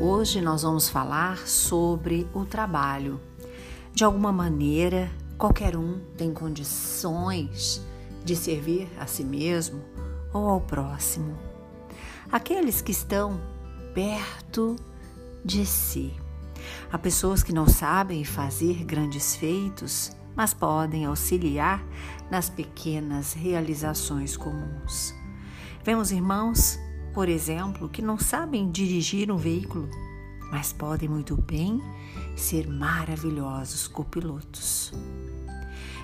Hoje nós vamos falar sobre o trabalho. De alguma maneira, qualquer um tem condições de servir a si mesmo ou ao próximo. Aqueles que estão perto de si. Há pessoas que não sabem fazer grandes feitos, mas podem auxiliar nas pequenas realizações comuns. Vemos irmãos, por exemplo, que não sabem dirigir um veículo, mas podem muito bem ser maravilhosos copilotos.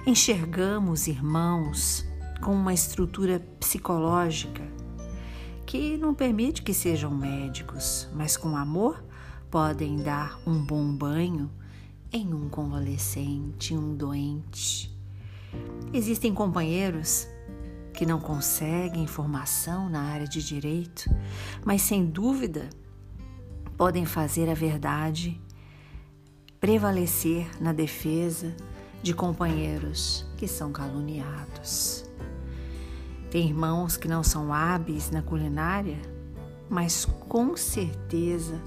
Enxergamos irmãos com uma estrutura psicológica que não permite que sejam médicos, mas com amor podem dar um bom banho em um convalescente, um doente. Existem companheiros que não conseguem formação na área de direito, mas sem dúvida podem fazer a verdade prevalecer na defesa de companheiros que são caluniados. Tem irmãos que não são hábeis na culinária, mas com certeza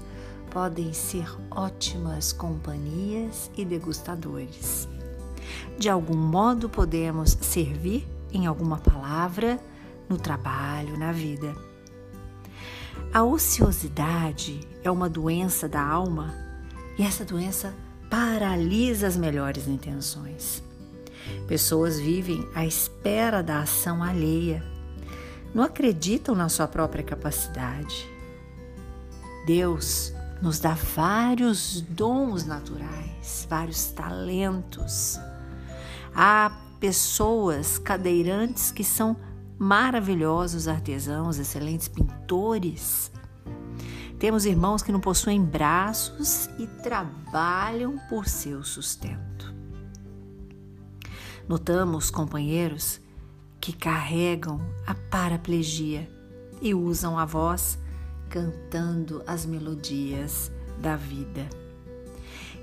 podem ser ótimas companhias e degustadores. De algum modo podemos servir em alguma palavra, no trabalho, na vida. A ociosidade é uma doença da alma e essa doença paralisa as melhores intenções. Pessoas vivem à espera da ação alheia, não acreditam na sua própria capacidade. Deus nos dá vários dons naturais, vários talentos. Há pessoas cadeirantes que são maravilhosos artesãos, excelentes pintores. Temos irmãos que não possuem braços e trabalham por seu sustento. Notamos companheiros que carregam a paraplegia e usam a voz cantando as melodias da vida.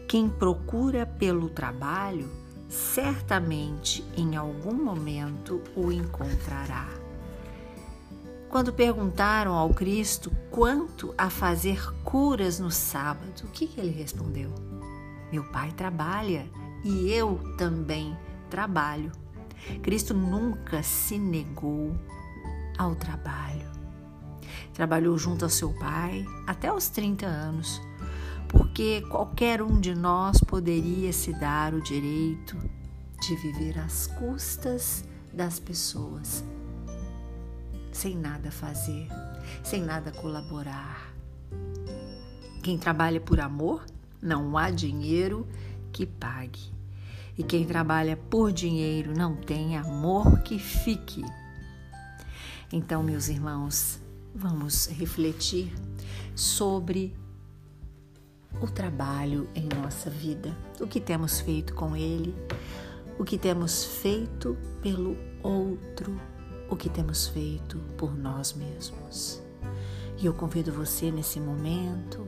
Quem procura pelo trabalho, certamente em algum momento o encontrará. Quando perguntaram ao Cristo quanto a fazer curas no sábado, o que ele respondeu? Meu pai trabalha e eu também trabalho. Cristo nunca se negou ao trabalho. Trabalhou junto ao seu pai até os 30 anos, porque qualquer um de nós poderia se dar o direito de viver às custas das pessoas, sem nada fazer, sem nada colaborar. Quem trabalha por amor, não há dinheiro que pague. E quem trabalha por dinheiro não tem amor que fique. Então, meus irmãos, vamos refletir sobre o trabalho em nossa vida, o que temos feito com ele, o que temos feito pelo outro, o que temos feito por nós mesmos. E eu convido você nesse momento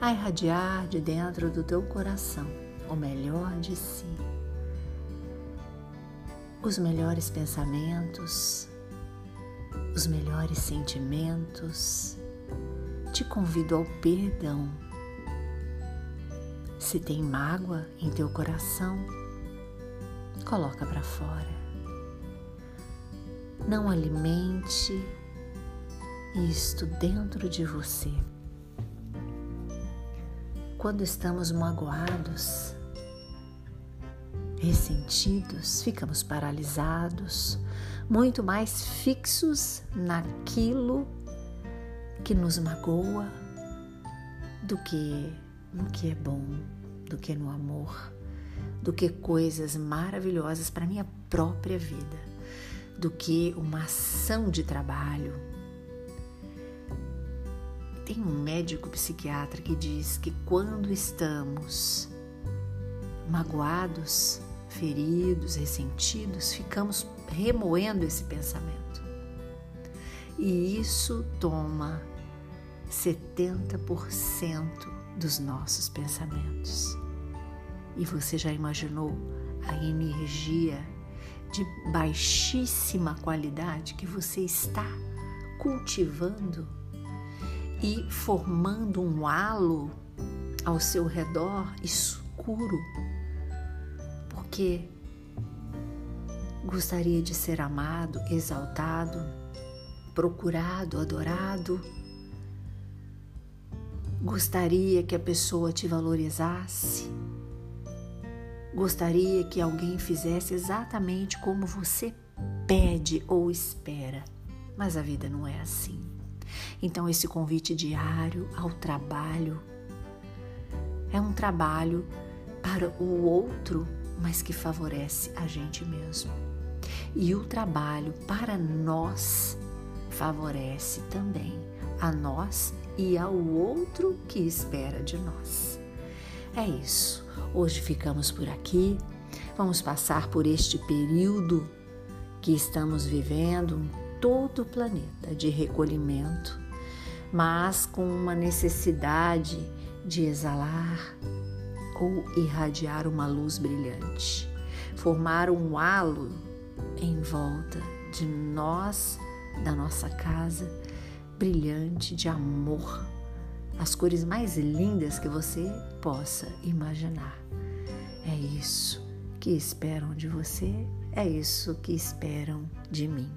a irradiar de dentro do teu coração o melhor de si, os melhores pensamentos, os melhores sentimentos, te convido ao perdão. Se tem mágoa em teu coração, coloca para fora. Não alimente isto dentro de você. Quando estamos magoados, ressentidos, ficamos paralisados, muito mais fixos naquilo que nos magoa do que no que é bom, do que no amor, do que coisas maravilhosas para minha própria vida, do que uma ação de trabalho. Tem um médico psiquiatra que diz que quando estamos magoados, feridos, ressentidos, ficamos remoendo esse pensamento. E isso toma 70% dos nossos pensamentos. E você já imaginou a energia de baixíssima qualidade que você está cultivando? e formando um halo ao seu redor escuro, porque gostaria de ser amado, exaltado, procurado, adorado. Gostaria que a pessoa te valorizasse. Gostaria que alguém fizesse exatamente como você pede ou espera. Mas a vida não é assim. Então, esse convite diário ao trabalho é um trabalho para o outro, mas que favorece a gente mesmo. E o trabalho para nós favorece também a nós e ao outro que espera de nós. É isso. Hoje ficamos por aqui. Vamos passar por este período que estamos vivendo em todo o planeta de recolhimento, mas com uma necessidade de exalar ou irradiar uma luz brilhante, formar um halo em volta de nós, da nossa casa, brilhante de amor, as cores mais lindas que você possa imaginar. É isso que esperam de você, é isso que esperam de mim.